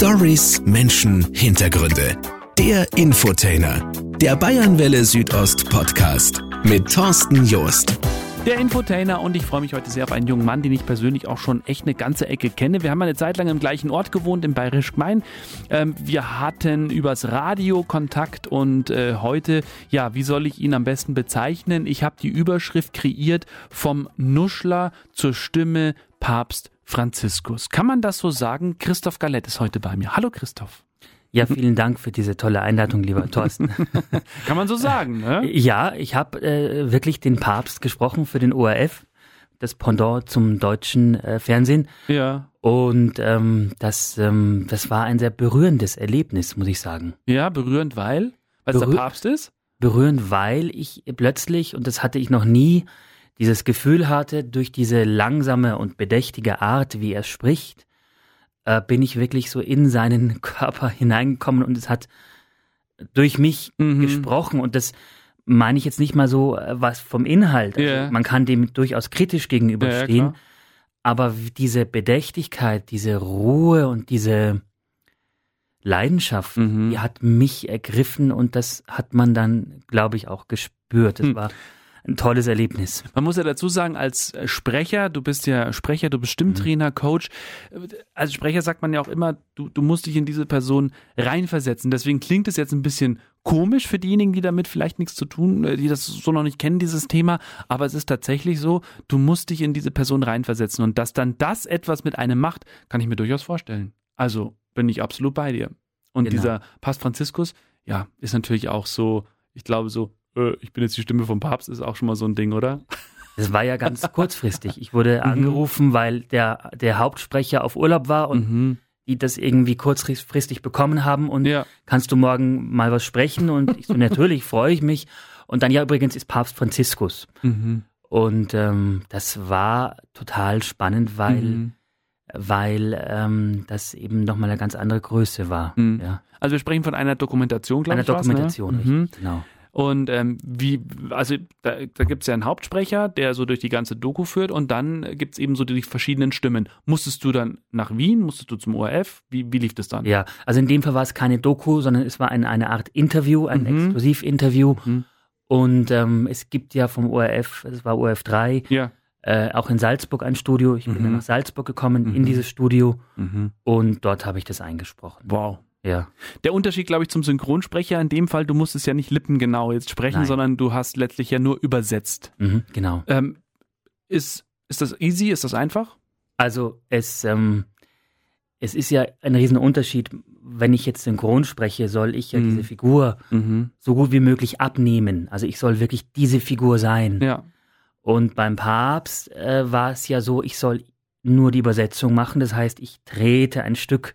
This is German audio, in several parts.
Stories, Menschen, Hintergründe. Der Infotainer. Der Bayernwelle Südost Podcast mit Thorsten Joost. Der Infotainer und ich freue mich heute sehr auf einen jungen Mann, den ich persönlich auch schon echt eine ganze Ecke kenne. Wir haben eine Zeit lang im gleichen Ort gewohnt, im Bayerisch Gmein. Ähm, wir hatten übers Radio Kontakt und äh, heute, ja, wie soll ich ihn am besten bezeichnen? Ich habe die Überschrift kreiert vom Nuschler zur Stimme Papst Franziskus. Kann man das so sagen? Christoph Galett ist heute bei mir. Hallo Christoph. Ja, vielen Dank für diese tolle Einleitung, lieber Thorsten. Kann man so sagen, ne? Ja, ich habe äh, wirklich den Papst gesprochen für den ORF, das Pendant zum deutschen äh, Fernsehen. Ja. Und ähm, das, ähm, das war ein sehr berührendes Erlebnis, muss ich sagen. Ja, berührend, weil? Weil es der Berühr- Papst ist? Berührend, weil ich plötzlich, und das hatte ich noch nie, dieses Gefühl hatte, durch diese langsame und bedächtige Art, wie er spricht, äh, bin ich wirklich so in seinen Körper hineingekommen und es hat durch mich Mhm. gesprochen und das meine ich jetzt nicht mal so äh, was vom Inhalt. Also Ja. Man kann dem durchaus kritisch Ja, ja, gegenüberstehen, klar. aber diese Bedächtigkeit, diese Ruhe und diese Leidenschaft, Mhm. die hat mich ergriffen und das hat man dann, glaube ich, auch gespürt. Das Hm. war ein tolles Erlebnis. Man muss ja dazu sagen, als Sprecher, du bist ja Sprecher, du bist Stimmtrainer, Coach. Als Sprecher sagt man ja auch immer, du, du musst dich in diese Person reinversetzen. Deswegen klingt es jetzt ein bisschen komisch für diejenigen, die damit vielleicht nichts zu tun, äh, die das so noch nicht kennen, dieses Thema. Aber es ist tatsächlich so, du musst dich in diese Person reinversetzen. Und dass dann das etwas mit einem macht, kann ich mir durchaus vorstellen. Also bin ich absolut bei dir. Und Genau. dieser Papst Franziskus, ja, ist natürlich auch so, ich glaube so, äh, ich bin jetzt die Stimme vom Papst, ist auch schon mal so ein Ding, oder? Das war ja ganz kurzfristig. Ich wurde Mhm. angerufen, weil der, der Hauptsprecher auf Urlaub war und Mhm. die das irgendwie kurzfristig bekommen haben und Ja. kannst du morgen mal was sprechen? Und ich so, natürlich, freue ich mich. Und dann ja übrigens ist Papst Franziskus. Mhm. Und ähm, das war total spannend, weil, Mhm. weil ähm, das eben nochmal eine ganz andere Größe war. Mhm. Ja. Also wir sprechen von einer Dokumentation, glaube ich. war's, Dokumentation, ne? Mhm. richtig, genau. Und ähm, wie, also da, da gibt es ja einen Hauptsprecher, der so durch die ganze Doku führt und dann gibt es eben so die verschiedenen Stimmen. Musstest du dann nach Wien? Musstest du zum ORF? Wie, wie lief das dann? Ja, also in dem Fall war es keine Doku, sondern es war ein, eine Art Interview, ein Mhm. Exklusivinterview. Mhm. Und ähm, es gibt ja vom ORF, es war ORF 3, Ja. äh, auch in Salzburg ein Studio. Ich bin Mhm. dann nach Salzburg gekommen, in Mhm. dieses Studio Mhm. und dort habe ich das eingesprochen. Wow. Ja. Der Unterschied, glaube ich, zum Synchronsprecher in dem Fall, du musstest ja nicht lippengenau jetzt sprechen, Nein. sondern du hast letztlich ja nur übersetzt. Mhm, genau. Ähm, ist, ist das easy? Ist das einfach? Also es, ähm, es ist ja ein Riesenunterschied, wenn ich jetzt synchron spreche, soll ich ja Mhm. diese Figur Mhm. so gut wie möglich abnehmen. Also ich soll wirklich diese Figur sein. Ja. Und beim Papst äh, war es ja so, ich soll nur die Übersetzung machen. Das heißt, ich trete ein Stück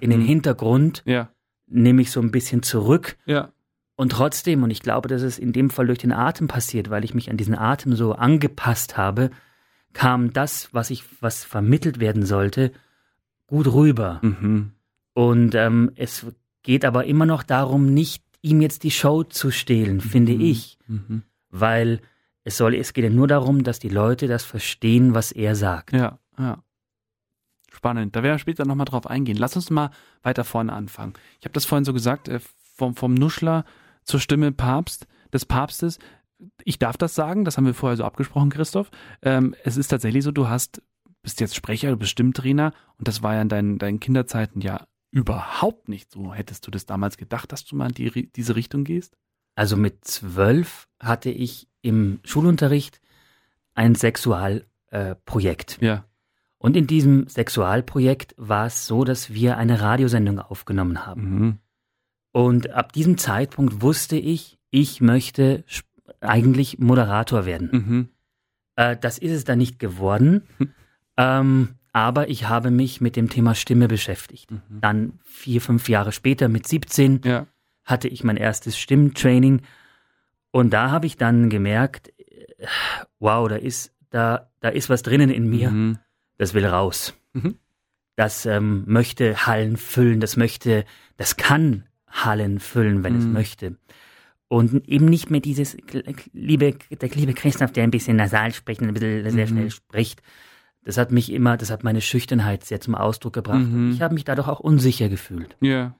in den Mhm. Hintergrund, Ja. nehme ich so ein bisschen zurück Ja. und trotzdem, und ich glaube, dass es in dem Fall durch den Atem passiert, weil ich mich an diesen Atem so angepasst habe, kam das, was ich, was vermittelt werden sollte, gut rüber. Mhm. Und ähm, es geht aber immer noch darum, nicht ihm jetzt die Show zu stehlen, finde Mhm. ich, Mhm. weil es soll, es geht ja nur darum, dass die Leute das verstehen, was er sagt. Ja, ja. Spannend. Da werden wir später nochmal drauf eingehen. Lass uns mal weiter vorne anfangen. Ich habe das vorhin so gesagt, äh, vom, vom Nuschler zur Stimme Papst, des Papstes. Ich darf das sagen, das haben wir vorher so abgesprochen, Christoph. Ähm, es ist tatsächlich so, du hast, bist jetzt Sprecher, du bist Stimmtrainer und das war ja in deinen, deinen Kinderzeiten ja überhaupt nicht so. Hättest du das damals gedacht, dass du mal in die, diese Richtung gehst? Also mit zwölf hatte ich im Schulunterricht ein Sexualprojekt. Äh. Ja. Und in diesem Sexualprojekt war es so, dass wir eine Radiosendung aufgenommen haben. Mhm. Und ab diesem Zeitpunkt wusste ich, ich möchte eigentlich Moderator werden. Mhm. Äh, das ist es dann nicht geworden. ähm, aber ich habe mich mit dem Thema Stimme beschäftigt. Mhm. Dann vier, fünf Jahre später, mit 17, Ja. hatte ich mein erstes Stimmtraining. Und da habe ich dann gemerkt, äh, wow, da ist, da, da ist was drinnen in mir, Mhm. Das will raus. Mhm. Das ähm, möchte Hallen füllen, das möchte, das kann Hallen füllen, wenn es Mhm. möchte. Und eben nicht mehr dieses, liebe, der liebe Christoph, der ein bisschen nasal spricht und ein bisschen sehr Mhm. schnell spricht, das hat mich immer, das hat meine Schüchternheit sehr zum Ausdruck gebracht. Mhm. Ich habe mich dadurch auch unsicher gefühlt. Ja.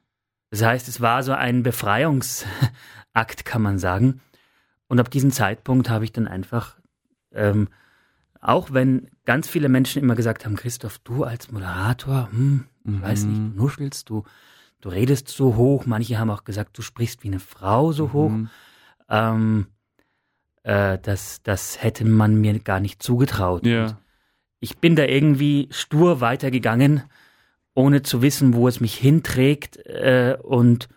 Das heißt, es war so ein Befreiungsakt, kann man sagen. Und ab diesem Zeitpunkt habe ich dann einfach, ähm, auch wenn ganz viele Menschen immer gesagt haben, Christoph, du als Moderator, hm, ich weiß nicht, Mhm. du nuschelst, du, du redest so hoch. Manche haben auch gesagt, du sprichst wie eine Frau so hoch. Mhm. Ähm, äh, das, das hätte man mir gar nicht zugetraut. Ja. ich bin da irgendwie stur weitergegangen, ohne zu wissen, wo es mich hinträgt äh, und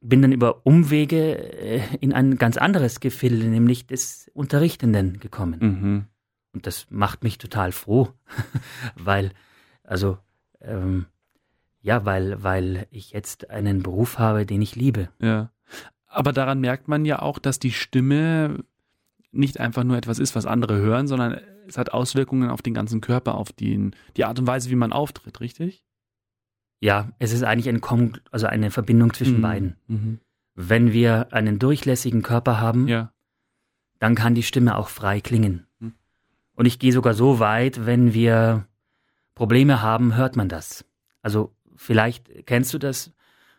bin dann über Umwege äh, in ein ganz anderes Gefilde, nämlich des Unterrichtenden gekommen. Mhm. Und das macht mich total froh, weil, also, ähm, ja, weil, weil ich jetzt einen Beruf habe, den ich liebe. Ja. Aber daran merkt man ja auch, dass die Stimme nicht einfach nur etwas ist, was andere hören, sondern es hat Auswirkungen auf den ganzen Körper, auf den, die Art und Weise, wie man auftritt, richtig? Ja, es ist eigentlich ein Kom also eine Verbindung zwischen Mhm. beiden. Mhm. Wenn wir einen durchlässigen Körper haben, Ja. dann kann die Stimme auch frei klingen. Und ich gehe sogar so weit, wenn wir Probleme haben, hört man das. Also vielleicht kennst du das.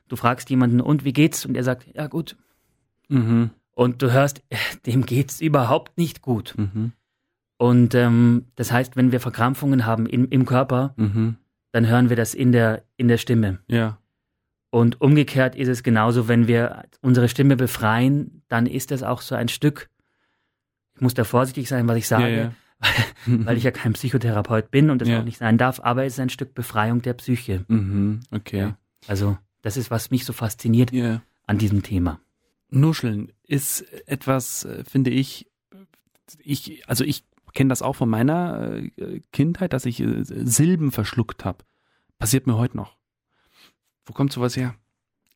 Du fragst jemanden, und wie geht's? Und er sagt, ja gut. Mhm. Und du hörst, dem geht's überhaupt nicht gut. Mhm. Und ähm, das heißt, wenn wir Verkrampfungen haben im, im Körper, Mhm. dann hören wir das in der, in der Stimme. Ja. Und umgekehrt ist es genauso, wenn wir unsere Stimme befreien, dann ist das auch so ein Stück. Ich muss da vorsichtig sein, was ich sage, ja, ja. weil ich ja kein Psychotherapeut bin und das Ja. auch nicht sein darf, aber es ist ein Stück Befreiung der Psyche. Mhm. Okay. Ja. Also, das ist, was mich so fasziniert Ja. an diesem Thema. Nuscheln ist etwas, äh, finde ich, ich, also ich kenne das auch von meiner äh, Kindheit, dass ich äh, Silben verschluckt habe. Passiert mir heute noch. Wo kommt sowas her?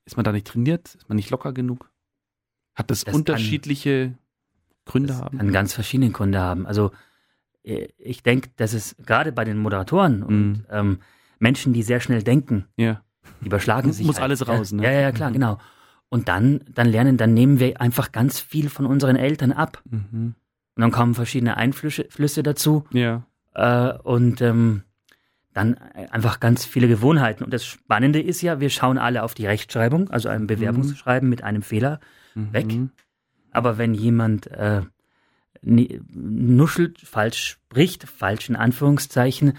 Ist man da nicht trainiert? Ist man nicht locker genug? Hat das, Das kann- unterschiedliche Gründe Das haben? kann ganz verschiedene Gründe haben. Also, ich denke, dass es gerade bei den Moderatoren und Mhm. ähm, Menschen, die sehr schnell denken, ja. die überschlagen sich. muss halt. alles raus, ja, ne? Ja, ja, klar, Mhm. genau. Und dann, dann lernen, dann nehmen wir einfach ganz viel von unseren Eltern ab. Mhm. Und dann kommen verschiedene Einflüsse Flüsse dazu Ja. äh, und ähm, dann einfach ganz viele Gewohnheiten. Und das Spannende ist ja, wir schauen alle auf die Rechtschreibung, also ein Bewerbungsschreiben mit einem Fehler. Weg. Mhm. Aber wenn jemand äh, nuschelt, falsch spricht, falsch in Anführungszeichen,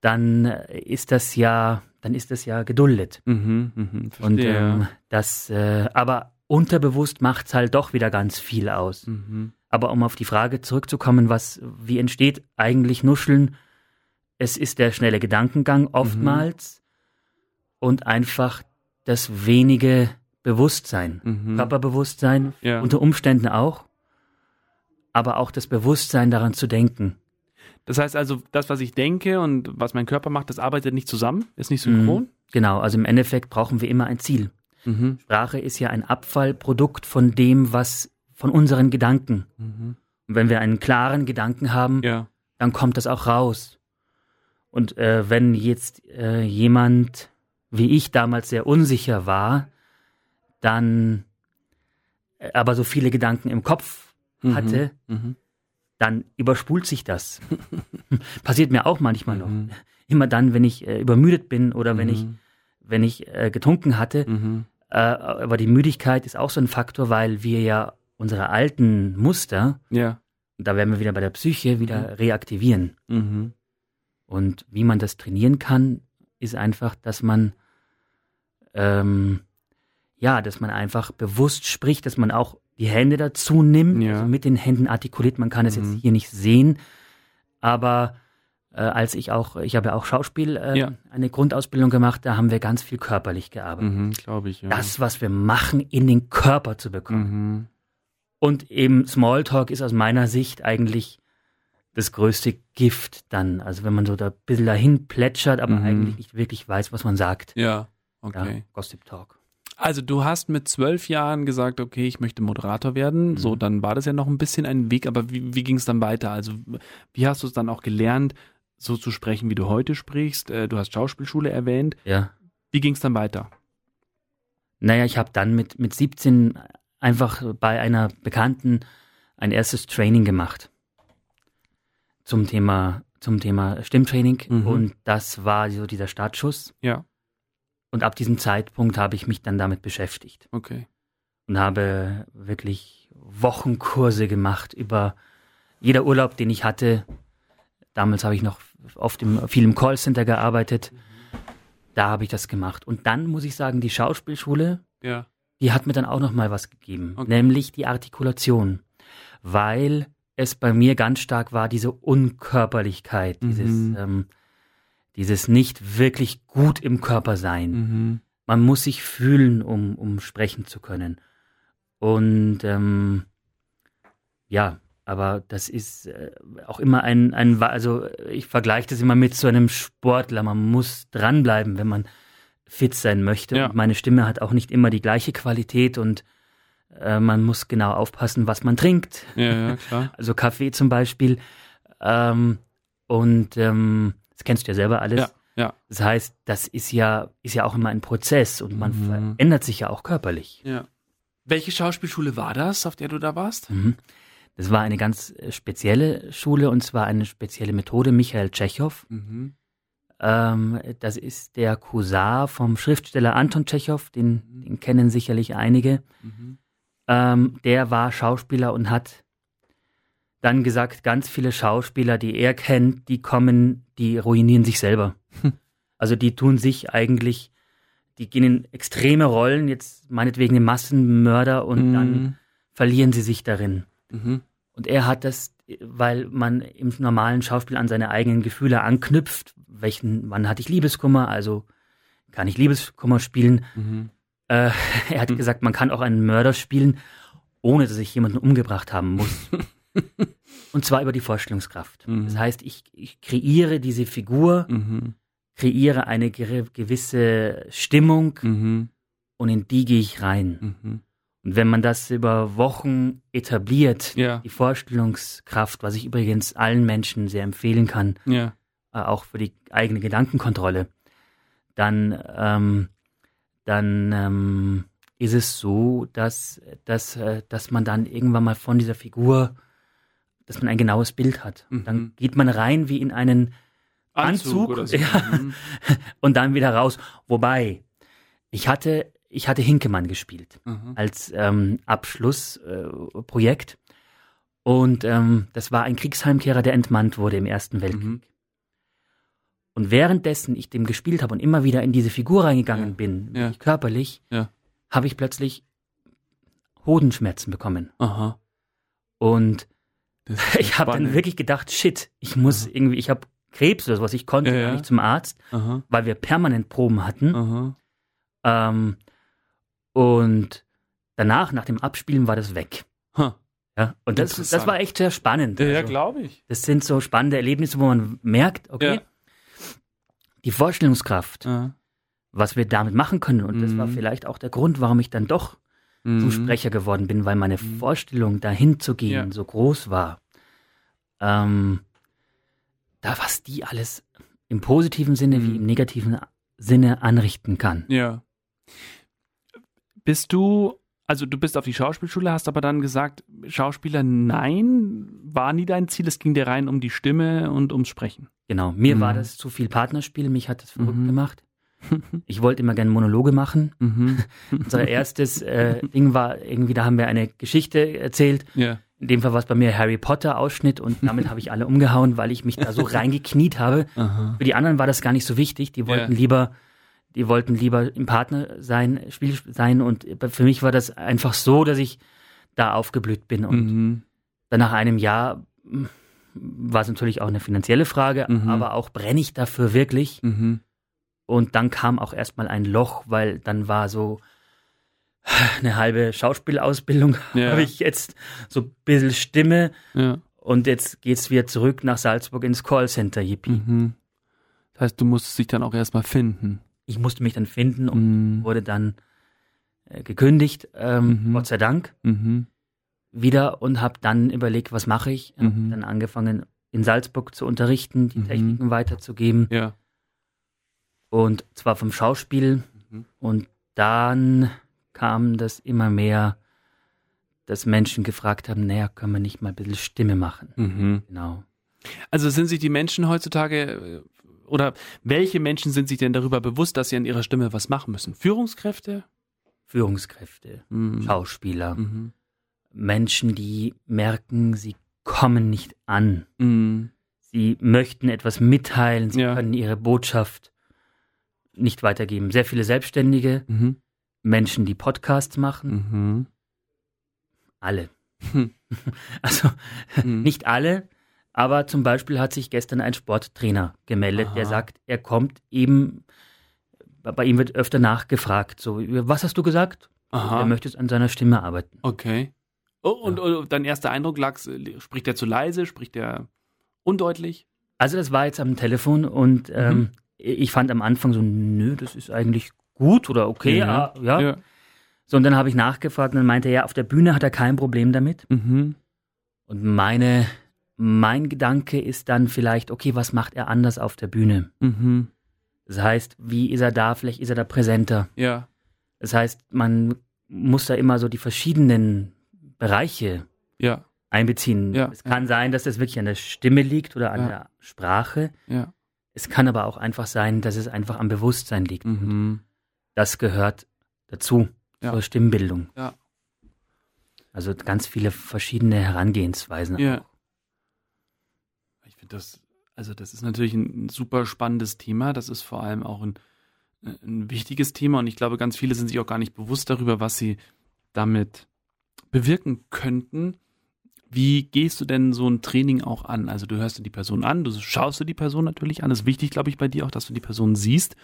dann ist das ja, dann ist das ja geduldet. Mhm. Mhm. Und ähm, das, äh, aber unterbewusst macht's halt doch wieder ganz viel aus. Mhm. Aber um auf die Frage zurückzukommen, was, wie entsteht eigentlich Nuscheln? Es ist der schnelle Gedankengang oftmals und einfach das wenige Bewusstsein. Mhm. Körperbewusstsein Ja. unter Umständen auch, aber auch das Bewusstsein daran zu denken. Das heißt also, das, was ich denke und was mein Körper macht, das arbeitet nicht zusammen, ist nicht Mhm. synchron. Genau, also im Endeffekt brauchen wir immer ein Ziel. Mhm. Sprache ist ja ein Abfallprodukt von dem, was von unseren Gedanken. Mhm. Und wenn wir einen klaren Gedanken haben, Ja. dann kommt das auch raus. Und äh, wenn jetzt äh, jemand wie ich damals sehr unsicher war, dann äh, aber so viele Gedanken im Kopf Mhm. Hatte, Mhm. dann überspult sich das. Passiert mir auch manchmal noch. Mhm. Immer dann, wenn ich äh, übermüdet bin oder wenn ich, Mhm. wenn ich äh, getrunken hatte. Mhm. Äh, aber die Müdigkeit ist auch so ein Faktor, weil wir ja unsere alten Muster, Ja. da werden wir wieder bei der Psyche, wieder reaktivieren. Mhm. Und wie man das trainieren kann, ist einfach, dass man ähm, ja, dass man einfach bewusst spricht, dass man auch die Hände dazu nimmt, Ja. also mit den Händen artikuliert. Man kann es Mhm. jetzt hier nicht sehen, aber äh, als ich auch, ich habe ja auch Schauspiel äh, Ja. eine Grundausbildung gemacht, da haben wir ganz viel körperlich gearbeitet. Mhm. Glaube ich. Ja. Das, was wir machen, in den Körper zu bekommen. Mhm. Und eben Smalltalk ist aus meiner Sicht eigentlich das größte Gift dann. Also wenn man so da ein bisschen dahin plätschert, aber Mhm. eigentlich nicht wirklich weiß, was man sagt. Ja. Ja, Okay. Gossip Talk. Also du hast mit zwölf Jahren gesagt, okay, ich möchte Moderator werden. Mhm. So, dann war das ja noch ein bisschen ein Weg, aber wie, wie ging es dann weiter? Also wie hast du es dann auch gelernt, so zu sprechen, wie du heute sprichst? Äh, Du hast Schauspielschule erwähnt. Ja. Wie ging es dann weiter? Naja, ich habe dann mit, mit 17 einfach bei einer Bekannten ein erstes Training gemacht zum Thema zum Thema Stimmtraining Mhm. und das war so dieser Startschuss. Ja. Und ab diesem Zeitpunkt habe ich mich dann damit beschäftigt Okay. und habe wirklich Wochenkurse gemacht über jeder Urlaub, den ich hatte. Damals habe ich noch oft im, viel im Callcenter gearbeitet. Da habe ich das gemacht. Und dann muss ich sagen, die Schauspielschule, Ja. die hat mir dann auch noch mal was gegeben, Okay. nämlich die Artikulation, weil es bei mir ganz stark war diese Unkörperlichkeit, dieses Mhm. ähm, dieses nicht wirklich gut im Körper sein. Mhm. Man muss sich fühlen, um um sprechen zu können. Und ähm, ja, aber das ist äh, auch immer ein, ein, also ich vergleiche das immer mit so einem Sportler. Man muss dranbleiben, wenn man fit sein möchte. Ja. Und meine Stimme hat auch nicht immer die gleiche Qualität und äh, man muss genau aufpassen, was man trinkt. Ja, ja, klar. Also Kaffee zum Beispiel. Ähm, und ähm, das kennst du ja selber alles. Ja, ja. Das heißt, das ist ja, ist ja auch immer ein Prozess und man Mhm. verändert sich ja auch körperlich. Ja. Welche Schauspielschule war das, auf der du da warst? Mhm. Das war eine ganz äh, spezielle Schule und zwar eine spezielle Methode, Michael Tschechow. Mhm. Ähm, das ist der Cousin vom Schriftsteller Anton Tschechow, den, den kennen sicherlich einige. Mhm. Ähm, der war Schauspieler und hat dann gesagt, ganz viele Schauspieler, die er kennt, die kommen, die ruinieren sich selber. Hm. Also die tun sich eigentlich, die gehen in extreme Rollen, jetzt meinetwegen den Massenmörder und dann Mhm. verlieren sie sich darin. Mhm. Und er hat das, weil man im normalen Schauspiel an seine eigenen Gefühle anknüpft. Welchen, wann hatte ich Liebeskummer? Also kann ich Liebeskummer spielen? Mhm. Äh, er hat gesagt, man kann auch einen Mörder spielen, ohne dass ich jemanden umgebracht haben muss. Und zwar über die Vorstellungskraft. Mhm. Das heißt, ich, ich kreiere diese Figur, Mhm. kreiere eine gewisse Stimmung Mhm. und in die gehe ich rein. Mhm. Und wenn man das über Wochen etabliert, Ja. die Vorstellungskraft, was ich übrigens allen Menschen sehr empfehlen kann, Ja. äh, auch für die eigene Gedankenkontrolle, dann, ähm, dann ähm, ist es so, dass, dass, äh, dass man dann irgendwann mal von dieser Figur, dass man ein genaues Bild hat. Mhm. Dann geht man rein wie in einen Anzug, oder so. ja. Mhm. und dann wieder raus. Wobei, ich hatte, ich hatte Hinkemann gespielt Mhm. als ähm, Abschlussprojekt. Äh, und ähm, das war ein Kriegsheimkehrer, der entmannt wurde im Ersten Weltkrieg. Mhm. Und währenddessen ich dem gespielt habe und immer wieder in diese Figur reingegangen Ja. bin, Ja. körperlich, Ja. habe ich plötzlich Hodenschmerzen bekommen. Aha. Und ich habe dann wirklich gedacht, shit, ich muss irgendwie, ich habe Krebs oder sowas, ich konnte Ja, gar ja. nicht zum Arzt, Aha. weil wir permanent Proben hatten. Aha. Ähm, und danach, nach dem Abspielen, war das weg. Ha. Ja, und das, das war echt sehr spannend. Ja, ja Also, glaube ich. das sind so spannende Erlebnisse, wo man merkt, okay, die Vorstellungskraft, was wir damit machen können. Und das war Mhm. vielleicht auch der Grund, warum ich dann doch zum Mhm. Sprecher geworden bin, weil meine Mhm. Vorstellung, dahin zu gehen, Ja. so groß war. Ähm, da, was die alles im positiven Sinne wie Mhm. im negativen Sinne anrichten kann. Ja. Bist du, also du bist auf die Schauspielschule, hast aber dann gesagt, Schauspieler, nein, war nie dein Ziel, es ging dir rein um die Stimme und ums Sprechen. Genau, mir Mhm. war das zu viel Partnerspiel, mich hat das verrückt Mhm. gemacht. Ich wollte immer gerne Monologe machen. Mhm. Unser erstes äh, Ding war irgendwie, da haben wir eine Geschichte erzählt. Ja. In dem Fall war es bei mir Harry Potter Ausschnitt und damit habe ich alle umgehauen, weil ich mich da so reingekniet habe. Aha. Für die anderen war das gar nicht so wichtig. Die wollten Ja. lieber, die wollten lieber im Partner sein, Spiel sein und für mich war das einfach so, dass ich da aufgeblüht bin und Mhm. dann nach einem Jahr mh, war es natürlich auch eine finanzielle Frage, Mhm. aber auch brenne ich dafür wirklich. Mhm. Und dann kam auch erstmal ein Loch, weil dann war so eine halbe Schauspielausbildung Ja. habe ich jetzt so ein bisschen Stimme Ja. und jetzt geht's wieder zurück nach Salzburg ins Callcenter, yippie. Mhm. Das heißt, du musstest dich dann auch erstmal finden. Ich musste mich dann finden und Mhm. wurde dann äh, gekündigt, ähm, Mhm. Gott sei Dank, Mhm. wieder und habe dann überlegt, was mache ich. Hab Mhm. dann angefangen in Salzburg zu unterrichten, die Mhm. Techniken weiterzugeben Ja. Und zwar vom Schauspiel Mhm. und dann kam das immer mehr, dass Menschen gefragt haben, naja, können wir nicht mal ein bisschen Stimme machen. Mhm. Genau. Also sind sich die Menschen heutzutage äh, oder welche Menschen sind sich denn darüber bewusst, dass sie an ihrer Stimme was machen müssen? Führungskräfte? Führungskräfte, Mhm. Schauspieler, Mhm. Menschen, die merken, sie kommen nicht an. Mhm. Sie möchten etwas mitteilen, sie Ja. können ihre Botschaft nicht weitergeben. Sehr viele Selbstständige, Mhm. Menschen, die Podcasts machen, Mhm. alle. Hm. Also Mhm. nicht alle, aber zum Beispiel hat sich gestern ein Sporttrainer gemeldet, der Aha. sagt, er kommt eben, bei ihm wird öfter nachgefragt, so, was hast du gesagt? Aha. Er möchte jetzt an seiner Stimme arbeiten. Okay. Oh, und, und dein erster Eindruck lag, spricht er zu leise, spricht er undeutlich? Also das war jetzt am Telefon und ähm, Mhm. Ich fand am Anfang so, nö, das ist eigentlich gut oder okay, ja. ja. ja. So, und dann habe ich nachgefragt und dann meinte er, ja, auf der Bühne hat er kein Problem damit. Mhm. Und meine, mein Gedanke ist dann vielleicht, okay, was macht er anders auf der Bühne? Mhm. Das heißt, wie ist er da? Vielleicht ist er da präsenter. Ja. Das heißt, man muss da immer so die verschiedenen Bereiche Ja. einbeziehen. Ja, es kann sein, dass das wirklich an der Stimme liegt oder an der Sprache. Ja. Es kann aber auch einfach sein, dass es einfach am Bewusstsein liegt. Mhm. Das gehört dazu, Ja. zur Stimmbildung. Ja. Also ganz viele verschiedene Herangehensweisen. Ja. Ich finde das, also das ist natürlich ein, super spannendes Thema. Das ist vor allem auch ein, ein wichtiges Thema und ich glaube, ganz viele sind sich auch gar nicht bewusst darüber, was sie damit bewirken könnten. Wie gehst du denn so ein Training auch an? Also du hörst dir die Person an, du schaust dir die Person natürlich an. Das ist wichtig, glaube ich, bei dir auch, dass du die Person siehst.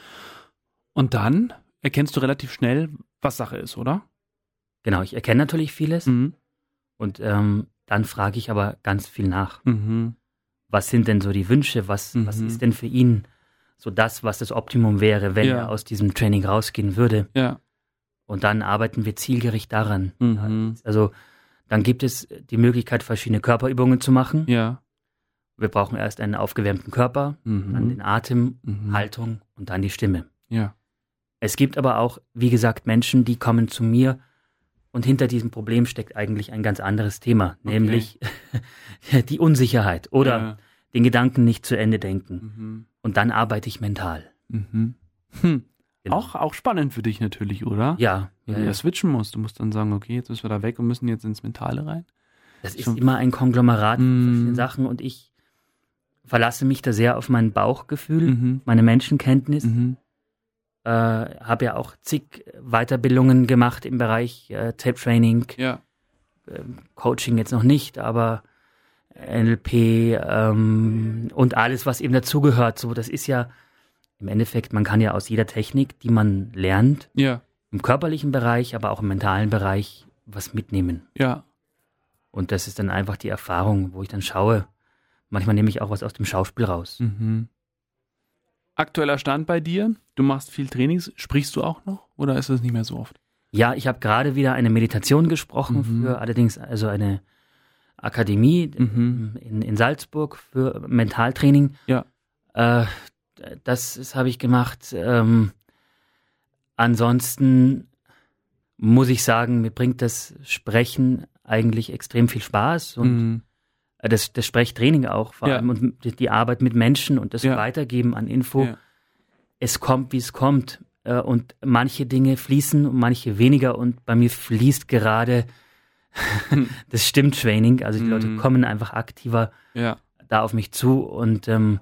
Und dann erkennst du relativ schnell, was Sache ist, oder? Genau, ich erkenne natürlich vieles Mhm. und ähm, dann frage ich aber ganz viel nach. Mhm. Was sind denn so die Wünsche? Was, was Mhm. ist denn für ihn so das, was das Optimum wäre, wenn Ja. er aus diesem Training rausgehen würde? Ja. Und dann arbeiten wir zielgerichtet daran. Mhm. Also dann gibt es die Möglichkeit, verschiedene Körperübungen zu machen. Ja. Wir brauchen erst einen aufgewärmten Körper, dann Mhm. den Atem, Mhm. Haltung und dann die Stimme. Ja. Es gibt aber auch, wie gesagt, Menschen, die kommen zu mir und hinter diesem Problem steckt eigentlich ein ganz anderes Thema, nämlich die Unsicherheit oder Ja. den Gedanken nicht zu Ende denken. Mhm. Und dann arbeite ich mental. Mhm. Hm. Genau. Auch, auch spannend für dich natürlich, oder? Ja, Wenn ja, du ja. switchen musst. Du musst dann sagen, okay, jetzt müssen wir da weg und müssen jetzt ins Mentale rein. das ist schon- immer ein Konglomerat von Mm. verschiedenen Sachen und ich verlasse mich da sehr auf mein Bauchgefühl, Mhm. meine Menschenkenntnis. Mhm. Äh, habe ja auch zig Weiterbildungen gemacht im Bereich äh, Tape Training, Ja. ähm, Coaching jetzt noch nicht, aber NLP ähm, und alles, was eben dazugehört. So, das ist ja im Endeffekt, man kann ja aus jeder Technik, die man lernt, Ja. im körperlichen Bereich, aber auch im mentalen Bereich was mitnehmen. Ja. Und das ist dann einfach die Erfahrung, wo ich dann schaue. Manchmal nehme ich auch was aus dem Schauspiel raus. Mhm. Aktueller Stand bei dir? Du machst viel Trainings. Sprichst du auch noch oder ist das nicht mehr so oft? Ja, ich habe gerade wieder eine Meditation gesprochen Mhm. für allerdings also eine Akademie Mhm. in, in Salzburg für Mentaltraining. Ja. Äh, das das habe ich gemacht. Ähm, ansonsten muss ich sagen, mir bringt das Sprechen eigentlich extrem viel Spaß und Mhm. äh, das, das Sprechtraining auch vor Ja. allem und die, Arbeit mit Menschen und das Ja. Weitergeben an Info. Ja. Es kommt, wie es kommt. Äh, Und manche Dinge fließen und manche weniger. Und bei mir fließt gerade das Stimmtraining. Also die Leute Mhm. kommen einfach aktiver da auf mich zu. Und ähm,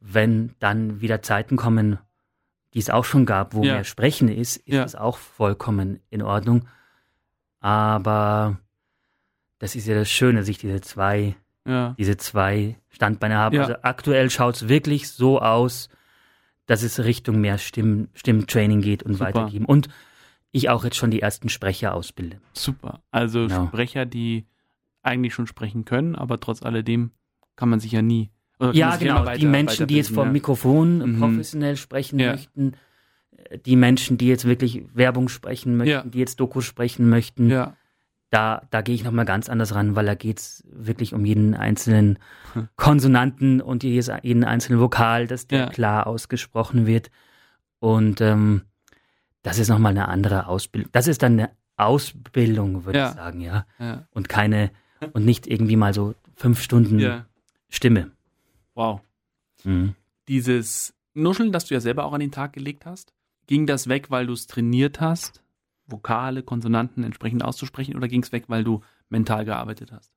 wenn dann wieder Zeiten kommen, die es auch schon gab, wo Ja. mehr Sprechen ist, ist Ja. das auch vollkommen in Ordnung. Aber das ist ja das Schöne, dass ich diese zwei Ja. diese zwei Standbeine habe. Ja. Also aktuell schaut es wirklich so aus, dass es Richtung mehr Stimm, Stimmtraining geht und Super. weitergeben. Und ich auch jetzt schon die ersten Sprecher ausbilde. Super. Also Genau. Sprecher, die eigentlich schon sprechen können, aber trotz alledem kann man sich ja nie. Ja, genau. immer die weiter- Menschen, die jetzt vor dem Mikrofon Mhm. professionell sprechen Ja. möchten, äh, die Menschen, die jetzt wirklich Werbung sprechen möchten, Ja. die jetzt Dokus sprechen möchten, Ja. da, da gehe ich nochmal ganz anders ran, weil da geht's wirklich um jeden einzelnen. Konsonanten und jedes, jeden einzelnen Vokal, dass der klar ausgesprochen wird. Und ähm, das ist nochmal eine andere Ausbildung. Das ist dann eine Ausbildung, würde ich sagen, ja. Und keine, und nicht irgendwie mal so fünf Stunden. Stimme. Wow. Mhm. Dieses Nuscheln, das du ja selber auch an den Tag gelegt hast, ging das weg, weil du es trainiert hast, Vokale, Konsonanten entsprechend auszusprechen, oder ging es weg, weil du mental gearbeitet hast?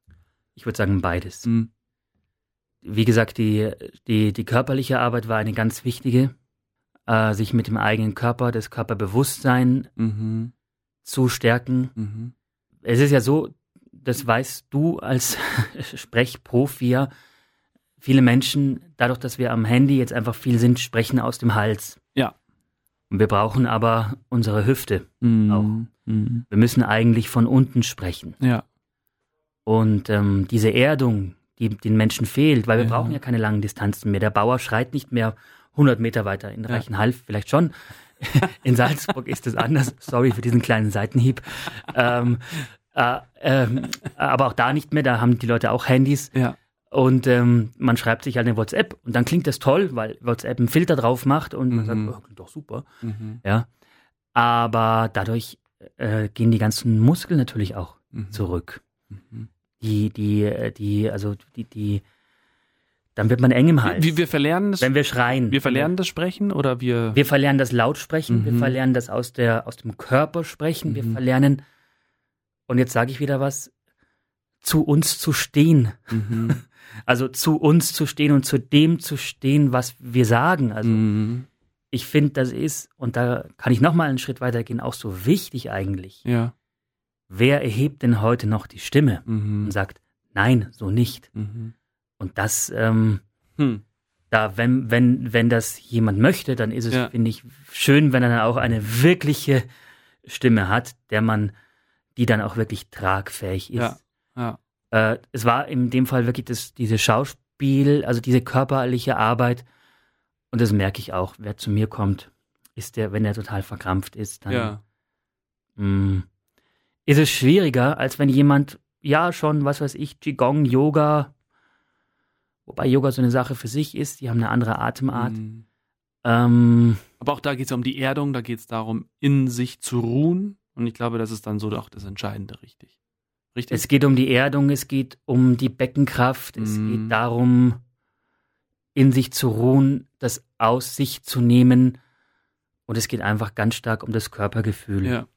Ich würde sagen beides. Mhm. Wie gesagt, die, die, die körperliche Arbeit war eine ganz wichtige. Äh, sich mit dem eigenen Körper, das Körperbewusstsein Mhm. zu stärken. Mhm. Es ist ja so, das weißt du als Sprechprofi ja, viele Menschen, dadurch, dass wir am Handy jetzt einfach viel sind, sprechen aus dem Hals. Ja. Und wir brauchen aber unsere Hüfte. Mhm. Auch. Mhm. Wir müssen eigentlich von unten sprechen. Ja. Und ähm, diese Erdung, die den Menschen fehlt, weil wir Ja. brauchen ja keine langen Distanzen mehr. Der Bauer schreit nicht mehr 100 Meter weiter. In Reichenhall vielleicht schon. In Salzburg ist es anders. Sorry für diesen kleinen Seitenhieb. Ähm, äh, ähm, aber auch da nicht mehr. Da haben die Leute auch Handys. Ja. Und ähm, man schreibt sich halt eine WhatsApp und dann klingt das toll, weil WhatsApp einen Filter drauf macht und man Mhm. sagt, oh, klingt doch super. Mhm. Ja. Aber dadurch äh, gehen die ganzen Muskeln natürlich auch Mhm. zurück. Mhm. Die, die, äh, die, also die, die, dann wird man eng im Hals. Wir, wir verlernen das, wenn wir schreien. wir verlernen das Sprechen oder wir. Wir verlernen das Lautsprechen, wir Mhm. verlernen das aus, der, aus dem Körper sprechen, wir Mhm. verlernen, und jetzt sage ich wieder was, zu uns zu stehen. Mhm. Also zu uns zu stehen und zu dem zu stehen, was wir sagen. Also Mhm. ich finde, das ist, und da kann ich nochmal einen Schritt weiter gehen, auch so wichtig eigentlich. Ja. Wer erhebt denn heute noch die Stimme Mhm. und sagt, nein, so nicht? Mhm. Und das, ähm, Hm. da, wenn, wenn, wenn das jemand möchte, dann ist es, Ja. finde ich, schön, wenn er dann auch eine wirkliche Stimme hat, der man, die dann auch wirklich tragfähig ist. Ja. Ja. Äh, es war in dem Fall wirklich das, diese Schauspiel, also diese körperliche Arbeit. Und das merke ich auch, wer zu mir kommt, ist der, wenn er total verkrampft ist, dann Ja. mh, ist es schwieriger, als wenn jemand, ja, schon, was weiß ich, Qigong, Yoga, wobei Yoga so eine Sache für sich ist, die haben eine andere Atemart. Mhm. Ähm, Aber auch da geht es ja um die Erdung, da geht es darum, in sich zu ruhen. Und ich glaube, das ist dann so auch das Entscheidende, richtig. Richtig? es geht um die Erdung, es geht um die Beckenkraft, es Mhm. geht darum, in sich zu ruhen, das aus sich zu nehmen. Und es geht einfach ganz stark um das Körpergefühl. ja.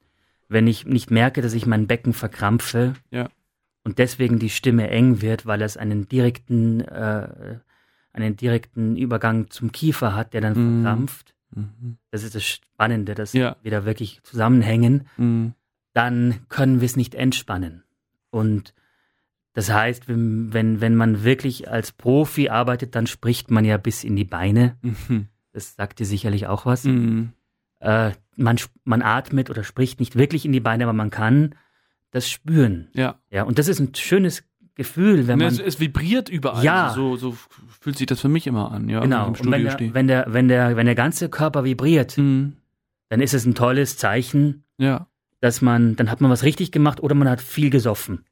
Wenn ich nicht merke, dass ich mein Becken verkrampfe Ja. und deswegen die Stimme eng wird, weil es einen direkten, äh, einen direkten Übergang zum Kiefer hat, der dann Mhm. verkrampft. Mhm. Das ist das Spannende, dass Ja. wir da wirklich zusammenhängen. Mhm. dann können wir es nicht entspannen. Und das heißt, wenn, wenn, wenn man wirklich als Profi arbeitet, dann spricht man ja bis in die Beine. Mhm. Das sagt dir sicherlich auch was. Mhm. Äh, man, man atmet oder spricht nicht wirklich in die Beine, aber man kann das spüren. Ja. Ja, und das ist ein schönes Gefühl, wenn Ne, man. es, es vibriert überall. Ja. So, so fühlt sich das für mich immer an, ja. genau. wenn Und wenn der, stehe. wenn, der, wenn, der, wenn der ganze Körper vibriert, Mhm. dann ist es ein tolles Zeichen, Ja. Dass man, dann hat man was richtig gemacht oder man hat viel gesoffen.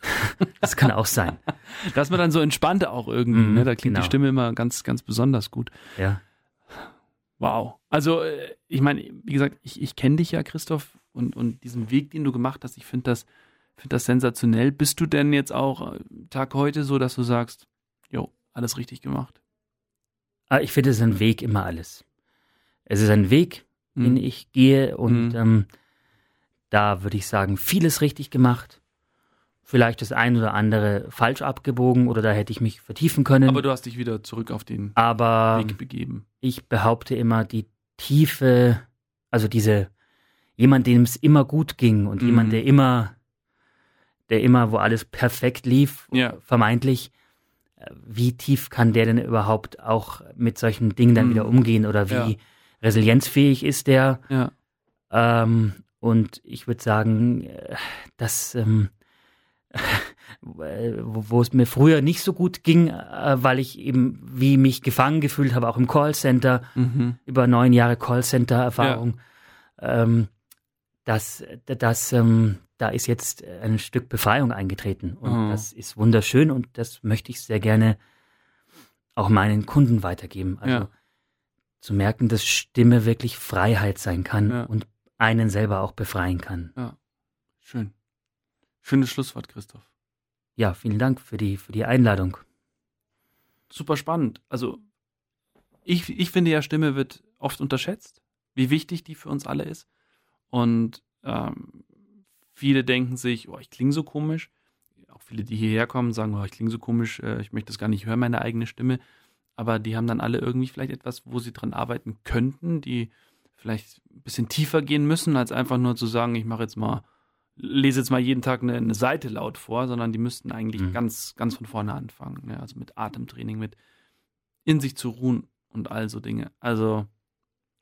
das kann auch sein. Da ist man dann so entspannt auch irgendwie, Mhm, ne? Da klingt genau. die Stimme immer ganz, ganz besonders gut. Ja. Wow. Also, äh, ich meine, wie gesagt, ich, ich kenne dich ja, Christoph, und, und diesen Weg, den du gemacht hast, ich finde das, find das sensationell. Bist du denn jetzt auch äh, Tag heute so, dass du sagst, jo, alles richtig gemacht? Aber ich finde, es ist ein Weg immer alles. Es ist ein Weg, den Mhm. ich gehe und Mhm. ähm, da würde ich sagen, vieles richtig gemacht. Vielleicht das ein oder andere falsch abgebogen oder da hätte ich mich vertiefen können. Aber du hast dich wieder zurück auf den Aber Weg begeben. ich behaupte immer, die Tiefe, also diese, jemand, dem es immer gut ging und Mhm. jemand, der immer, der immer, wo alles perfekt lief, Ja. vermeintlich, äh, wie tief kann der denn überhaupt auch mit solchen Dingen dann Mhm. wieder umgehen oder wie Ja. resilienzfähig ist der? Ja. Ähm, und ich würde sagen, äh, dass ähm, äh, wo es mir früher nicht so gut ging, äh, weil ich eben wie mich gefangen gefühlt habe, auch im Callcenter, Mhm. über neun Jahre Callcenter-Erfahrung, ähm, dass, dass ähm, da ist jetzt ein Stück Befreiung eingetreten und Oh. das ist wunderschön und das möchte ich sehr gerne auch meinen Kunden weitergeben. Also Ja. zu merken, dass Stimme wirklich Freiheit sein kann Ja. und einen selber auch befreien kann. Schön. Schönes Schlusswort, Christoph. Ja, vielen Dank für die, für die Einladung. super spannend. Also ich, ich finde ja, Stimme wird oft unterschätzt, wie wichtig die für uns alle ist. Und ähm, viele denken sich, oh, ich klinge so komisch. Auch viele, die hierher kommen, sagen, oh, ich klinge so komisch, äh, ich möchte das gar nicht hören, meine eigene Stimme. Aber die haben dann alle irgendwie vielleicht etwas, wo sie dran arbeiten könnten, die vielleicht ein bisschen tiefer gehen müssen, als einfach nur zu sagen, ich mache jetzt mal, lese jetzt mal jeden Tag eine, eine Seite laut vor, sondern die müssten eigentlich mhm. ganz, ganz von vorne anfangen. Ja, also mit Atemtraining, mit in sich zu ruhen und all so Dinge. Also,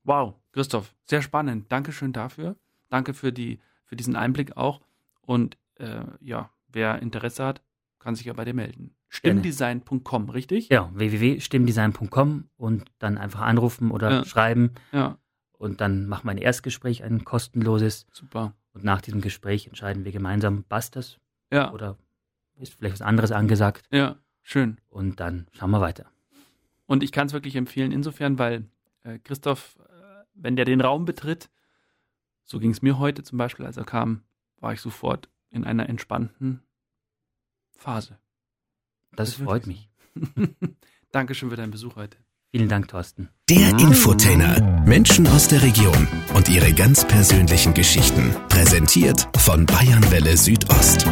wow, Christoph, sehr spannend. Dankeschön dafür. Danke für, die, für diesen Einblick auch. Und äh, ja, wer Interesse hat, kann sich ja bei dir melden. Stimmdesign.com, richtig? Ja, www.stimmdesign.com und dann einfach anrufen oder ja. schreiben. Ja. Und dann machen wir ein Erstgespräch, ein kostenloses. Super. Und nach diesem Gespräch entscheiden wir gemeinsam, passt das? Ja. Oder ist vielleicht was anderes angesagt? Ja, schön. Und dann schauen wir weiter. Und ich kann es wirklich empfehlen, insofern, weil äh, Christoph, äh, wenn der den Raum betritt, so ging es mir heute zum Beispiel, als er kam, war ich sofort in einer entspannten Phase. Das, das freut mich. Dankeschön für deinen Besuch heute. Vielen Dank, Thorsten. Der Infotainer. Menschen aus der Region und ihre ganz persönlichen Geschichten. Präsentiert von Bayernwelle Südost.